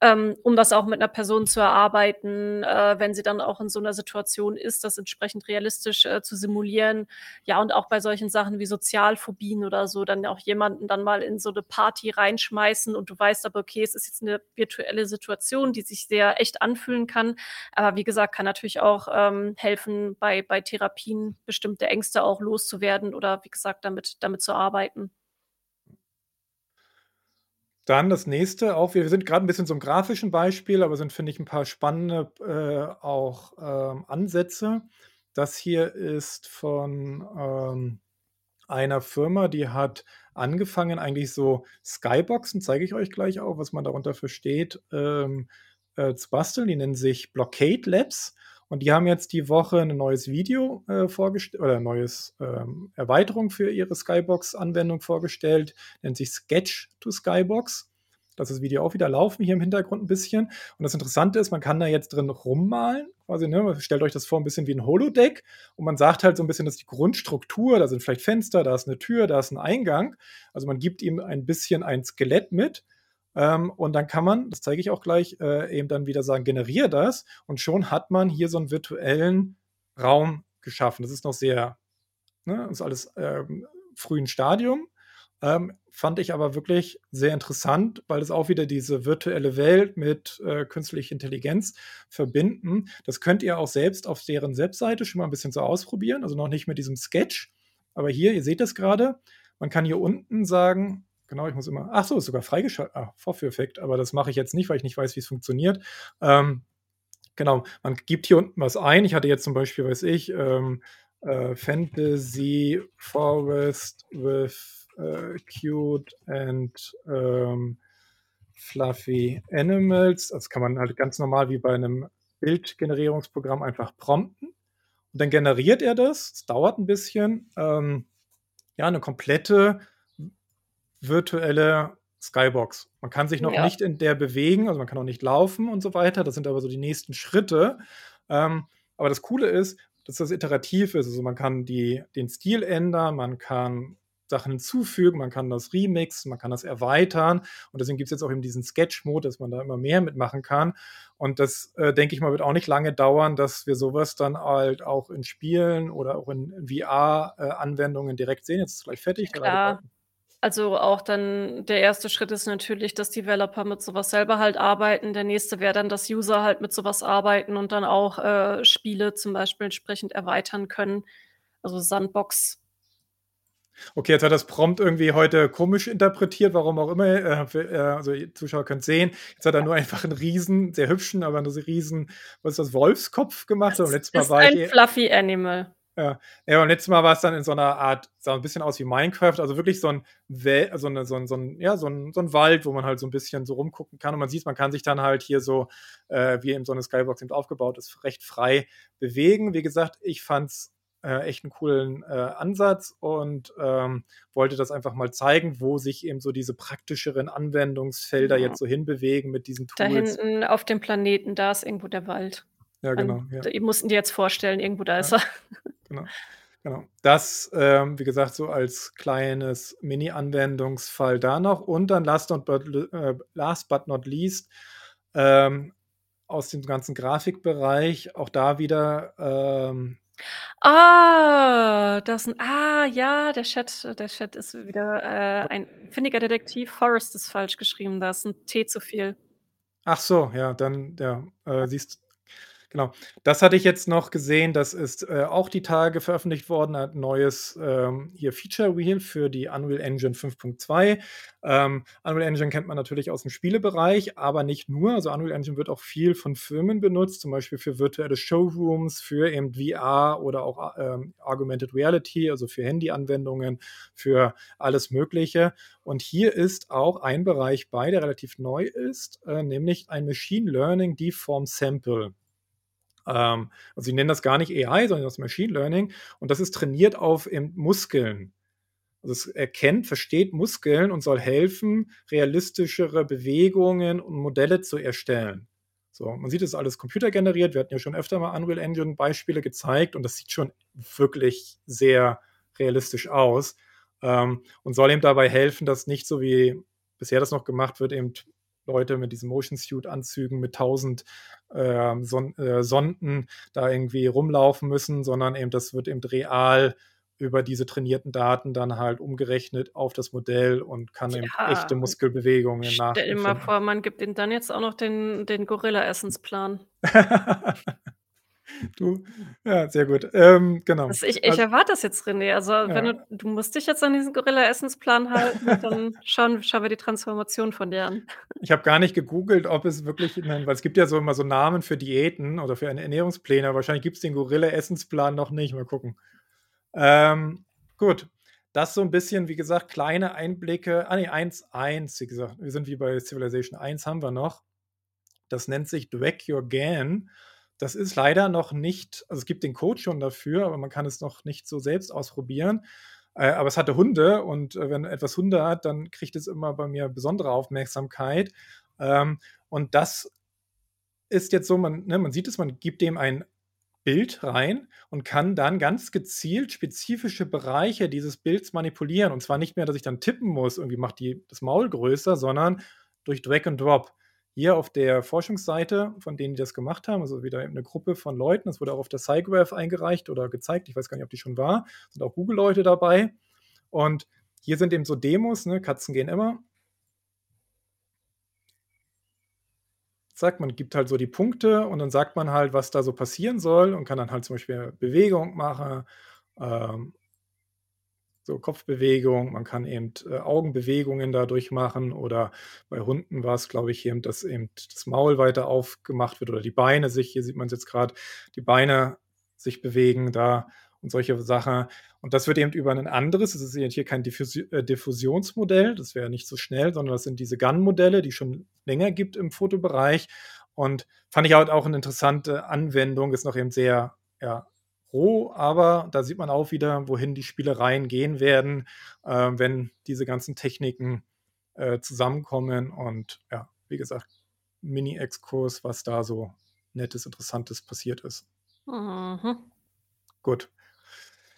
Ähm, um das auch mit einer Person zu erarbeiten, äh, wenn sie dann auch in so einer Situation ist, das entsprechend realistisch äh, zu simulieren. Ja, und auch bei solchen Sachen wie Sozialphobien oder so, dann auch jemanden dann mal in so eine Party reinschmeißen und du weißt aber, okay, es ist jetzt eine virtuelle Situation, die sich sehr echt anfühlen kann. Aber wie gesagt, kann natürlich auch ähm, helfen, bei, bei Therapien bestimmte Ängste auch loszuwerden oder wie gesagt, damit, damit zu arbeiten. Dann das nächste auch wir sind gerade ein bisschen im grafischen Beispiel, aber sind, finde ich, ein paar spannende, äh, auch, ähm, Ansätze. Das hier ist von, ähm, einer Firma, die hat angefangen, eigentlich so Skyboxen, zeige ich euch gleich auch, was man darunter versteht, ähm, äh, zu basteln. Die nennen sich Blockade Labs und die haben jetzt die Woche ein neues Video äh, vorgestellt oder neues ähm, Erweiterung für ihre Skybox-Anwendung vorgestellt, nennt sich Sketch to Skybox. Das ist Video auch wieder laufen hier im Hintergrund ein bisschen. Und das Interessante ist, man kann da jetzt drin rummalen. Quasi, ne? Stellt euch das vor, ein bisschen wie ein Holodeck. Und man sagt halt so ein bisschen, dass die Grundstruktur, da sind vielleicht Fenster, da ist eine Tür, da ist ein Eingang. Also man gibt ihm ein bisschen ein Skelett mit. Ähm, und dann kann man, das zeige ich auch gleich, äh, eben dann wieder sagen, generiere das. Und schon hat man hier so einen virtuellen Raum geschaffen. Das ist noch sehr, ne, ist alles ähm, frühen Stadium. Ähm, fand ich aber wirklich sehr interessant, weil es auch wieder diese virtuelle Welt mit äh, künstlicher Intelligenz verbinden. Das könnt ihr auch selbst auf deren Webseite schon mal ein bisschen so ausprobieren, also noch nicht mit diesem Sketch. Aber hier, ihr seht das gerade, man kann hier unten sagen, Genau, ich muss immer. Ach so, ist sogar freigeschaltet. Ah, Vorführeffekt, aber das mache ich jetzt nicht, weil ich nicht weiß, wie es funktioniert. Ähm, genau, man gibt hier unten was ein. Ich hatte jetzt zum Beispiel, weiß ich, ähm, äh, Fantasy Forest with uh, cute and ähm, fluffy animals. Das kann man halt ganz normal wie bei einem Bildgenerierungsprogramm einfach prompten. Und dann generiert er das. Es dauert ein bisschen. Ähm, ja, eine komplette virtuelle Skybox. Man kann sich noch ja. nicht in der bewegen, also man kann auch nicht laufen und so weiter. Das sind aber so die nächsten Schritte. Ähm, aber das Coole ist, dass das iterativ ist. Also man kann die, den Stil ändern, man kann Sachen hinzufügen, man kann das remixen, man kann das erweitern. Und deswegen gibt es jetzt auch eben diesen Sketch-Mode, dass man da immer mehr mitmachen kann. Und das, äh, denke ich mal, wird auch nicht lange dauern, dass wir sowas dann halt auch in Spielen oder auch in, in VR-Anwendungen äh, direkt sehen. Jetzt ist es gleich fertig. Klar. Also auch dann der erste Schritt ist natürlich, dass Developer mit sowas selber halt arbeiten. Der nächste wäre dann, dass User halt mit sowas arbeiten und dann auch äh, Spiele zum Beispiel entsprechend erweitern können. Also Sandbox. Okay, jetzt hat das Prompt irgendwie heute komisch interpretiert, warum auch immer. Äh, für, äh, also Zuschauer können sehen. Jetzt hat er nur einfach einen riesen, sehr hübschen, aber einen riesen, was ist das, Wolfskopf gemacht. Das ist ein Fluffy Animal. Ja. ja, und letztes Mal war es dann in so einer Art, sah ein bisschen aus wie Minecraft, also wirklich so ein, Wel so, eine, so, ein, so, ein, ja, so, ein, so ein Wald, wo man halt so ein bisschen so rumgucken kann und man sieht, man kann sich dann halt hier so, äh, wie eben so eine Skybox eben aufgebaut ist, recht frei bewegen. Wie gesagt, ich fand's äh, echt einen coolen äh, Ansatz und ähm, wollte das einfach mal zeigen, wo sich eben so diese praktischeren Anwendungsfelder ja. jetzt so hinbewegen mit diesen Tools. Da hinten auf dem Planeten, da ist irgendwo der Wald. Ja, genau. Ja. Ihr mussten dir jetzt vorstellen, irgendwo da ja. ist er. Genau. Genau. Das, ähm, wie gesagt, so als kleines Mini-Anwendungsfall da noch. Und dann last, not but, äh, last but not least ähm, aus dem ganzen Grafikbereich auch da wieder. Ähm, ah, das ein, ah, ja, der Chat, der Chat ist wieder äh, ein findiger Detektiv. Forrest ist falsch geschrieben, da ist ein T zu viel. Ach so, ja, dann, ja, äh, siehst Genau. Das hatte ich jetzt noch gesehen. Das ist äh, auch die Tage veröffentlicht worden. Ein neues ähm, hier Feature Wheel für die Unreal Engine 5.2. Ähm, Unreal Engine kennt man natürlich aus dem Spielebereich, aber nicht nur. Also Unreal Engine wird auch viel von Firmen benutzt, zum Beispiel für virtuelle Showrooms, für eben VR oder auch ähm, Augmented Reality, also für Handy-Anwendungen, für alles Mögliche. Und hier ist auch ein Bereich bei, der relativ neu ist, äh, nämlich ein Machine Learning Deform Sample. Ähm, also sie nennen das gar nicht AI, sondern das Machine Learning. Und das ist trainiert auf Muskeln. Also es erkennt, versteht Muskeln und soll helfen, realistischere Bewegungen und Modelle zu erstellen. So, man sieht, es ist alles computergeneriert. Wir hatten ja schon öfter mal Unreal Engine Beispiele gezeigt und das sieht schon wirklich sehr realistisch aus ähm, und soll ihm dabei helfen, dass nicht so wie bisher das noch gemacht wird, eben Leute mit diesen Motion Suit-Anzügen mit tausend äh, Son äh, Sonden da irgendwie rumlaufen müssen, sondern eben das wird eben real über diese trainierten Daten dann halt umgerechnet auf das Modell und kann eben Ja, echte Muskelbewegungen Stell dir mal vor, man gibt ihnen dann jetzt auch noch den, den Gorilla-Essensplan. du, ja, sehr gut. Ähm, genau. Also ich, ich Also, erwarte das jetzt, René. Also wenn ja. du, du musst dich jetzt an diesen Gorilla-Essensplan halten, dann schauen, schauen wir die Transformation von dir an. Ich habe gar nicht gegoogelt, ob es wirklich, nein, weil es gibt ja so immer so Namen für Diäten oder für Ernährungspläne. Wahrscheinlich gibt es den Gorilla-Essensplan noch nicht. Mal gucken. Ähm, gut. Das so ein bisschen, wie gesagt, kleine Einblicke. Ah, nee, 1.1, wie gesagt. Wir sind wie bei Civilization 1, haben wir noch. Das nennt sich Drag Your Gan. Das ist leider noch nicht, also es gibt den Code schon dafür, aber man kann es noch nicht so selbst ausprobieren. Äh, aber es hatte Hunde und äh, wenn etwas Hunde hat, dann kriegt es immer bei mir besondere Aufmerksamkeit. Ähm, und das ist jetzt so, man, ne, man sieht es, man gibt dem ein Bild rein und kann dann ganz gezielt spezifische Bereiche dieses Bilds manipulieren. Und zwar nicht mehr, dass ich dann tippen muss, irgendwie macht die das Maul größer, sondern durch Drag and Drop. Hier auf der Forschungsseite, von denen die das gemacht haben, also wieder eine Gruppe von Leuten, das wurde auch auf der SciGraph eingereicht oder gezeigt, ich weiß gar nicht, ob die schon war, sind auch Google-Leute dabei. Und hier sind eben so Demos, ne? Katzen gehen immer. Zack, man gibt halt so die Punkte und dann sagt man halt, was da so passieren soll und kann dann halt zum Beispiel Bewegung machen, ähm, so Kopfbewegung, man kann eben äh, Augenbewegungen dadurch machen oder bei Hunden war es, glaube ich, eben, dass eben das Maul weiter aufgemacht wird oder die Beine sich, hier sieht man es jetzt gerade, die Beine sich bewegen da und solche Sachen. Und das wird eben über ein anderes, das ist hier kein Diffusi äh, Diffusionsmodell, das wäre nicht so schnell, sondern das sind diese GAN-Modelle, die schon länger gibt im Fotobereich. Und fand ich halt auch eine interessante Anwendung, ist noch eben sehr ja, roh, aber da sieht man auch wieder, wohin die Spielereien gehen werden, äh, wenn diese ganzen Techniken äh, zusammenkommen. Und ja, wie gesagt, Mini-Exkurs, was da so nettes, interessantes passiert ist. Mhm. Gut.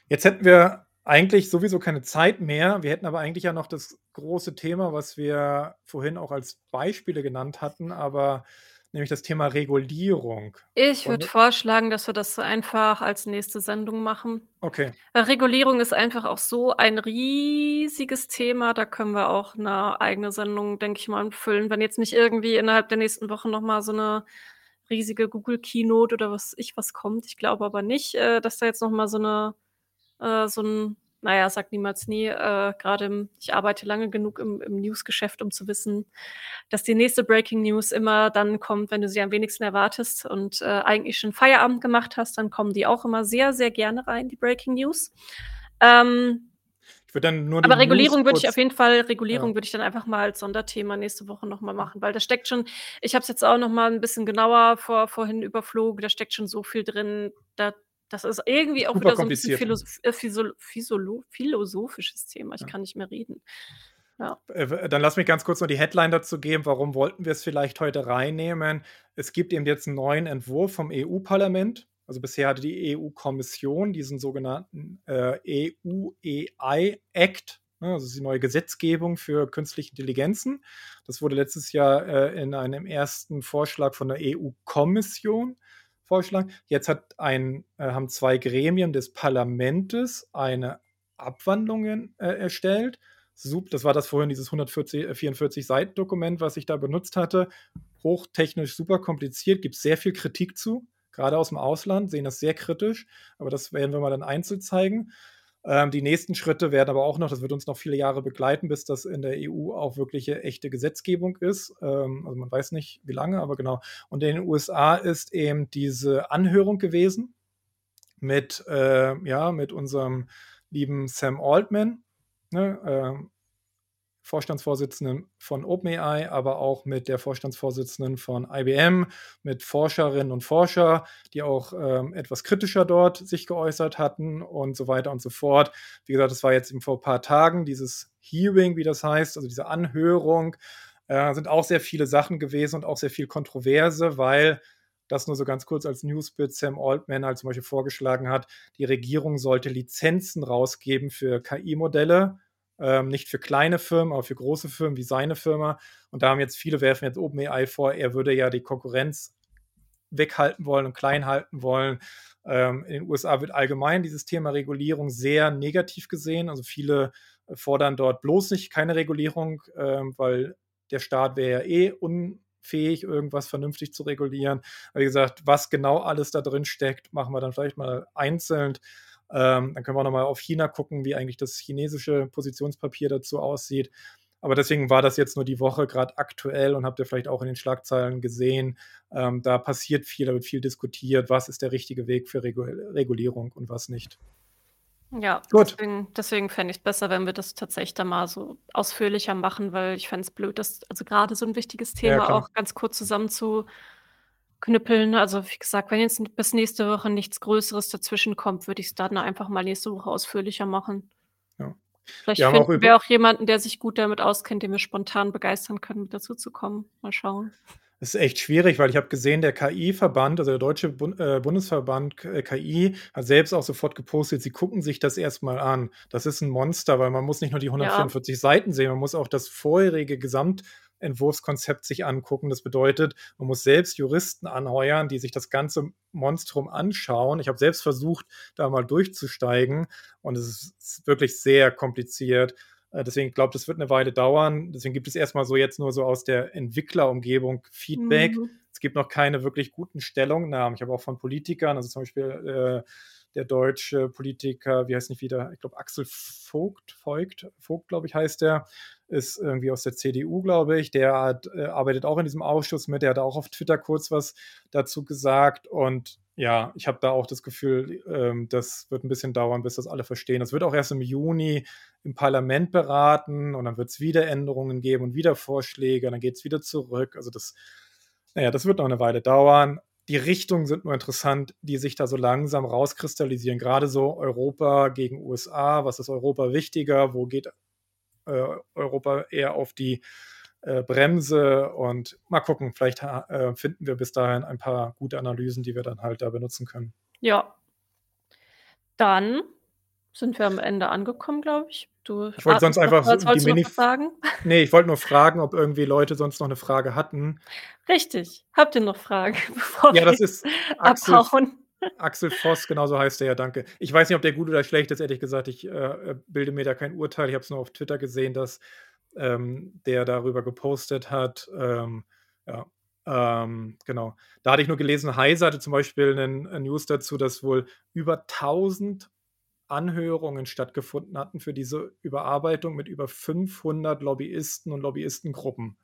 Jetzt hätten wir eigentlich sowieso keine Zeit mehr. Wir hätten aber eigentlich ja noch das große Thema, was wir vorhin auch als Beispiele genannt hatten, aber nämlich das Thema Regulierung. Ich würde vorschlagen, dass wir das einfach als nächste Sendung machen. Okay. Weil Regulierung ist einfach auch so ein riesiges Thema. Da können wir auch eine eigene Sendung, denke ich mal, füllen. Wenn jetzt nicht irgendwie innerhalb der nächsten Wochen noch mal so eine riesige Google Keynote oder was ich was kommt. Ich glaube aber nicht, äh, dass da jetzt noch mal so eine äh, so ein naja, sag niemals nie. Äh, Gerade im, ich arbeite lange genug im, im Newsgeschäft, um zu wissen, dass die nächste Breaking News immer dann kommt, wenn du sie am wenigsten erwartest und äh, eigentlich schon Feierabend gemacht hast, dann kommen die auch immer sehr, sehr gerne rein, die Breaking News. Ähm, Ich würde dann nur aber Regulierung würde ich auf jeden Fall, Regulierung Ja. würde ich dann einfach mal als Sonderthema nächste Woche nochmal machen, weil da steckt schon, ich habe es jetzt auch nochmal ein bisschen genauer vor, vorhin überflogen, da steckt schon so viel drin, da, das ist irgendwie auch Super wieder so ein bisschen äh, Physolo Physolo philosophisches Thema, ich Ja. kann nicht mehr reden. Äh, Dann lass mich ganz kurz noch die Headline dazu geben. Warum wollten wir es vielleicht heute reinnehmen? Es gibt eben jetzt einen neuen Entwurf vom EU-Parlament. Also bisher hatte die EU-Kommission diesen sogenannten äh, EU-AI-Act, ne, also die neue Gesetzgebung für künstliche Intelligenzen. Das wurde letztes Jahr äh, in einem ersten Vorschlag von der EU-Kommission vorgeschlagen. Jetzt hat ein, äh, haben zwei Gremien des Parlamentes eine Abwandlung äh, erstellt. Sup- Das war das vorhin, dieses 144 Seiten Dokument, was ich da benutzt hatte. Hochtechnisch, super kompliziert, gibt sehr viel Kritik zu, gerade aus dem Ausland, sehen das sehr kritisch, aber das werden wir mal dann einzeln zeigen. Ähm, die nächsten Schritte werden aber auch noch, das wird uns noch viele Jahre begleiten, bis das in der EU auch wirkliche echte Gesetzgebung ist. Ähm, also man weiß nicht, wie lange, aber genau. Und in den USA ist eben diese Anhörung gewesen mit, äh, ja, mit unserem lieben Sam Altman, ne, ähm, Vorstandsvorsitzenden von OpenAI, aber auch mit der Vorstandsvorsitzenden von IBM, mit Forscherinnen und Forscher, die auch ähm, etwas kritischer dort sich geäußert hatten und so weiter und so fort. Wie gesagt, das war jetzt eben vor ein paar Tagen, dieses Hearing, wie das heißt, also diese Anhörung, äh, sind auch sehr viele Sachen gewesen und auch sehr viel Kontroverse, weil das nur so ganz kurz als Newsbit Sam Altman halt zum Beispiel vorgeschlagen hat, die Regierung sollte Lizenzen rausgeben für KI-Modelle, ähm, nicht für kleine Firmen, aber für große Firmen wie seine Firma. Und da haben jetzt viele werfen jetzt OpenAI vor, er würde ja die Konkurrenz weghalten wollen und klein halten wollen. Ähm, in den USA wird allgemein dieses Thema Regulierung sehr negativ gesehen. Also viele fordern dort bloß nicht keine Regulierung, ähm, weil der Staat wäre ja eh unfähig, irgendwas vernünftig zu regulieren. Aber wie gesagt, was genau alles da drin steckt, machen wir dann vielleicht mal einzeln. Ähm, dann können wir auch nochmal auf China gucken, wie eigentlich das chinesische Positionspapier dazu aussieht. Aber deswegen war das jetzt nur die Woche gerade aktuell und habt ihr vielleicht auch in den Schlagzeilen gesehen, ähm, da passiert viel, da wird viel diskutiert, was ist der richtige Weg für Regul Regulierung und was nicht. Ja, Gut. deswegen, deswegen fände ich es besser, wenn wir das tatsächlich da mal so ausführlicher machen, weil ich fände es blöd, dass, also gerade so ein wichtiges Thema Ja, auch ganz kurz zusammenzuknüppeln. Also wie gesagt, wenn jetzt bis nächste Woche nichts Größeres dazwischen kommt, würde ich es dann einfach mal nächste Woche ausführlicher machen. Ja. Vielleicht Wir haben auch finden wir auch jemanden, der sich gut damit auskennt, den wir spontan begeistern können, mit dazu zu kommen. Mal schauen. Das ist echt schwierig, weil ich habe gesehen, der KI-Verband, also der Deutsche Bund, äh, Bundesverband KI, hat selbst auch sofort gepostet, sie gucken sich das erstmal an. Das ist ein Monster, weil man muss nicht nur die Ja. 144 Seiten sehen, man muss auch das vorherige Gesamtentwurfskonzept sich angucken. Das bedeutet, man muss selbst Juristen anheuern, die sich das ganze Monstrum anschauen. Ich habe selbst versucht, da mal durchzusteigen und es ist wirklich sehr kompliziert. Äh, deswegen glaube ich, das wird eine Weile dauern. Deswegen gibt es erstmal so jetzt nur so aus der Entwicklerumgebung Feedback. Mhm. Es gibt noch keine wirklich guten Stellungnahmen. Ich habe auch von Politikern, also zum Beispiel äh, der deutsche Politiker, wie heißt nicht wieder, ich glaube Axel Vogt, Vogt, Vogt, glaube ich, heißt der, ist irgendwie aus der CDU, glaube ich. Der hat, äh, arbeitet auch in diesem Ausschuss mit, der hat auch auf Twitter kurz was dazu gesagt und ja, ich habe da auch das Gefühl, ähm, das wird ein bisschen dauern, bis das alle verstehen. Das wird auch erst im Juni im Parlament beraten und dann wird es wieder Änderungen geben und wieder Vorschläge und dann geht es wieder zurück. Also das, naja, das wird noch eine Weile dauern. Die Richtungen sind nur interessant, die sich da so langsam rauskristallisieren. Gerade so Europa gegen USA. Was ist Europa wichtiger? Wo geht äh, Europa eher auf die äh, Bremse? Und mal gucken, vielleicht äh, finden wir bis dahin ein paar gute Analysen, die wir dann halt da benutzen können. Ja. Dann sind wir am Ende angekommen, glaube ich. Du Ich wollte sonst einfach als die Mini. was sagen? Nee, ich wollte nur fragen, ob irgendwie Leute sonst noch eine Frage hatten. Richtig. Habt ihr noch Fragen, bevor Ja, das ist Axel, abhauen? Axel Voss, genau so heißt er ja, danke. Ich weiß nicht, ob der gut oder schlecht ist, ehrlich gesagt. Ich äh, bilde mir da kein Urteil. Ich habe es nur auf Twitter gesehen, dass ähm, der darüber gepostet hat. Ähm, ja, ähm, genau. Da hatte ich nur gelesen, Heise hatte zum Beispiel einen, einen News dazu, dass wohl über 1000 Anhörungen stattgefunden hatten für diese Überarbeitung mit über 500 Lobbyisten und Lobbyistengruppen.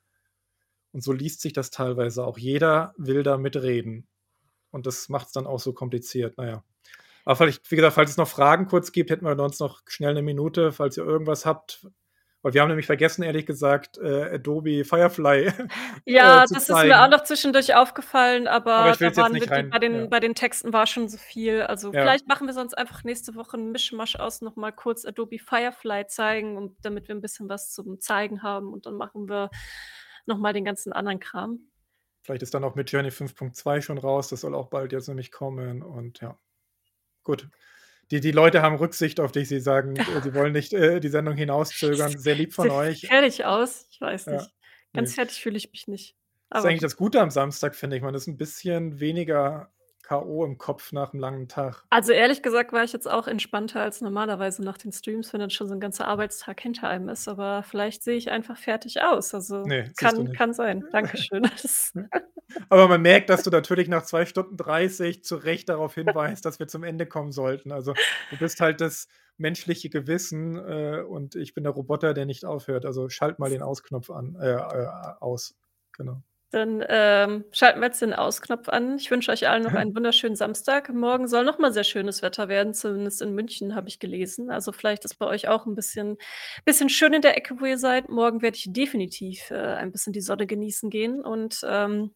Und so liest sich das teilweise auch. Jeder will da mitreden. Und das macht es dann auch so kompliziert. Naja. Aber vielleicht, wie gesagt, falls es noch Fragen kurz gibt, hätten wir sonst noch schnell eine Minute, falls ihr irgendwas habt. Weil wir haben nämlich vergessen, ehrlich gesagt, äh, Adobe Firefly Ja, äh, das ist mir auch zeigen. noch zwischendurch aufgefallen, Aber aber da waren nicht wir die, rein. bei, den, Ja. bei den Texten war schon so viel. Also Ja. vielleicht machen wir sonst einfach nächste Woche einen Mischmasch aus, nochmal kurz Adobe Firefly zeigen, und damit wir ein bisschen was zum Zeigen haben. Und dann machen wir nochmal den ganzen anderen Kram. Vielleicht ist dann auch mit Journey 5.2 schon raus. Das soll auch bald jetzt nämlich kommen. Und ja, gut. Die, die Leute haben Rücksicht auf dich. Sie sagen, äh, sie wollen nicht äh, die Sendung hinauszögern. Sehr lieb von euch. fertig aus. Ich weiß Ja, nicht. Ganz nee. fertig fühle ich mich nicht. Das ist Aber eigentlich das Gute am Samstag, finde ich. Man ist ein bisschen weniger K.O. im Kopf nach einem langen Tag. Also ehrlich gesagt war ich jetzt auch entspannter als normalerweise nach den Streams, wenn dann schon so ein ganzer Arbeitstag hinter einem ist. Aber vielleicht sehe ich einfach fertig aus. Also Nee, kann, kann sein. Dankeschön. Aber man merkt, dass du natürlich nach 2 Stunden 30 zu Recht darauf hinweist, dass wir zum Ende kommen sollten. Also du bist halt das menschliche Gewissen äh, und ich bin der Roboter, der nicht aufhört. Also schalt mal den Ausknopf an, äh, äh, aus. Genau. Dann ähm, schalten wir jetzt den Ausknopf an. Ich wünsche euch allen noch einen wunderschönen Samstag. Morgen soll noch mal sehr schönes Wetter werden, zumindest in München habe ich gelesen. Also vielleicht ist bei euch auch ein bisschen, bisschen schön in der Ecke, wo ihr seid. Morgen werde ich definitiv äh, ein bisschen die Sonne genießen gehen. Und ähm,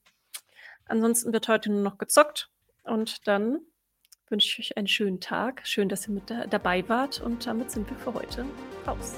ansonsten wird heute nur noch gezockt. Und dann wünsche ich euch einen schönen Tag. Schön, dass ihr mit da dabei wart. Und damit sind wir für heute raus.